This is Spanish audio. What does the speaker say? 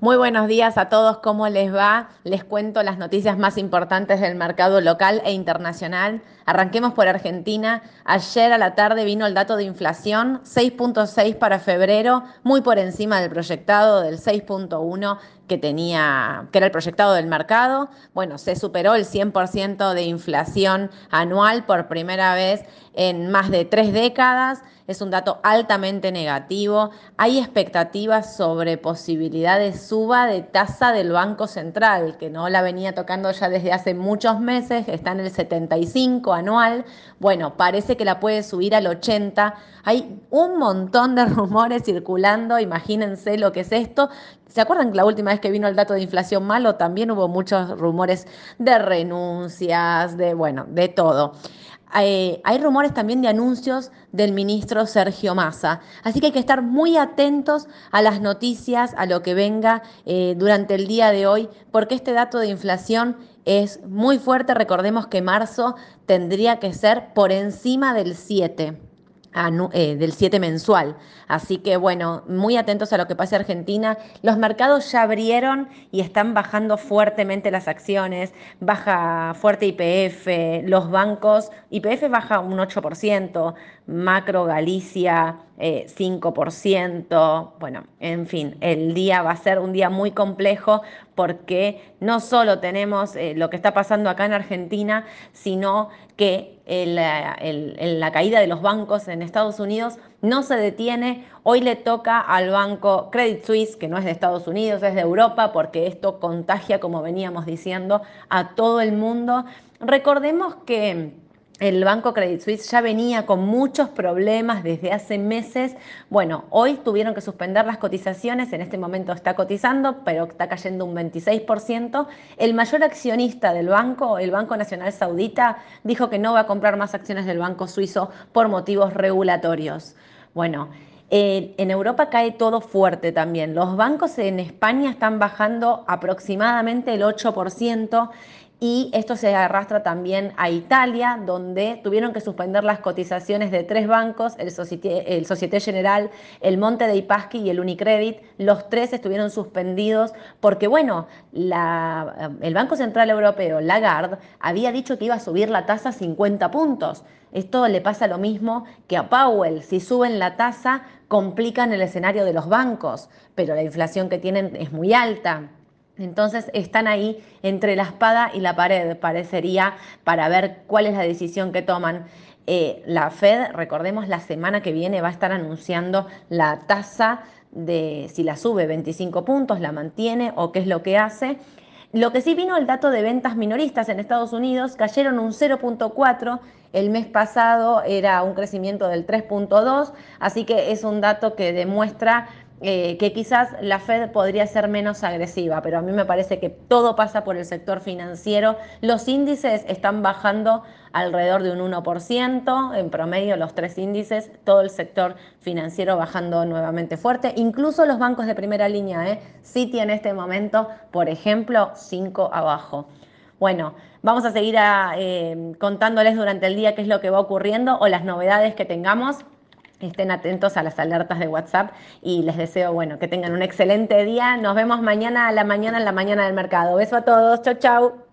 Muy buenos días a todos, ¿cómo les va? Les cuento las noticias más importantes del mercado local e internacional. Arranquemos por Argentina. Ayer a la tarde vino el dato de inflación, 6.6 para febrero, muy por encima del proyectado del 6.1 que tenía, que era el proyectado del mercado. Bueno, se superó el 100% de inflación anual por primera vez en más de tres décadas. Es un dato altamente negativo. Hay expectativas sobre posibilidades suba de tasa del Banco Central, que no la venía tocando ya desde hace muchos meses, está en el 75 anual. Bueno, parece que la puede subir al 80. Hay un montón de rumores circulando, imagínense lo que es esto. ¿Se acuerdan que la última vez que vino el dato de inflación malo también hubo muchos rumores de renuncias, de bueno, de todo? Eh, hay rumores también de anuncios del ministro Sergio Massa. Así que hay que estar muy atentos a las noticias, a lo que venga eh, durante el día de hoy, porque este dato de inflación es muy fuerte. Recordemos que marzo tendría que ser por encima del 7. Eh, del 7 mensual. Así que bueno, muy atentos a lo que pase en Argentina. Los mercados ya abrieron y están bajando fuertemente las acciones, baja fuerte IPF, los bancos, IPF baja un 8%, Macro Galicia 5%, eh, bueno, en fin, el día va a ser un día muy complejo porque no solo tenemos eh, lo que está pasando acá en Argentina, sino que la caída de los bancos en Estados Unidos no se detiene. Hoy le toca al banco Credit Suisse, que no es de Estados Unidos, es de Europa, porque esto contagia, como veníamos diciendo, a todo el mundo. Recordemos que el Banco Credit Suisse ya venía con muchos problemas desde hace meses. Bueno, hoy tuvieron que suspender las cotizaciones, en este momento está cotizando, pero está cayendo un 26%. El mayor accionista del banco, el Banco Nacional Saudita, dijo que no va a comprar más acciones del Banco Suizo por motivos regulatorios. Bueno, en Europa cae todo fuerte también. Los bancos en España están bajando aproximadamente el 8% y esto se arrastra también a Italia, donde tuvieron que suspender las cotizaciones de tres bancos, el Societe, General, el Monte dei Paschi y el Unicredit. Los tres estuvieron suspendidos porque, bueno, el Banco Central Europeo, Lagarde, había dicho que iba a subir la tasa 50 puntos. Esto le pasa lo mismo que a Powell. Si suben la tasa, complican el escenario de los bancos, pero la inflación que tienen es muy alta. Entonces están ahí entre la espada y la pared, parecería, para ver cuál es la decisión que toman. Eh, la Fed, recordemos, la semana que viene va a estar anunciando la tasa de si la sube 25 puntos, la mantiene o qué es lo que hace. Lo que sí vino el dato de ventas minoristas en Estados Unidos, cayeron un 0.4, el mes pasado era un crecimiento del 3.2, así que es un dato que demuestra eh, que quizás la Fed podría ser menos agresiva, pero a mí me parece que todo pasa por el sector financiero. Los índices están bajando alrededor de un 1%, en promedio los tres índices, todo el sector financiero bajando nuevamente fuerte, incluso los bancos de primera línea, ¿eh? Citi en este momento, por ejemplo, 5 abajo. Bueno, vamos a seguir eh, contándoles durante el día qué es lo que va ocurriendo o las novedades que tengamos estén atentos a las alertas de WhatsApp y les deseo, bueno, que tengan un excelente día. Nos vemos mañana a la mañana en la mañana del mercado. Beso a todos. Chau, chau.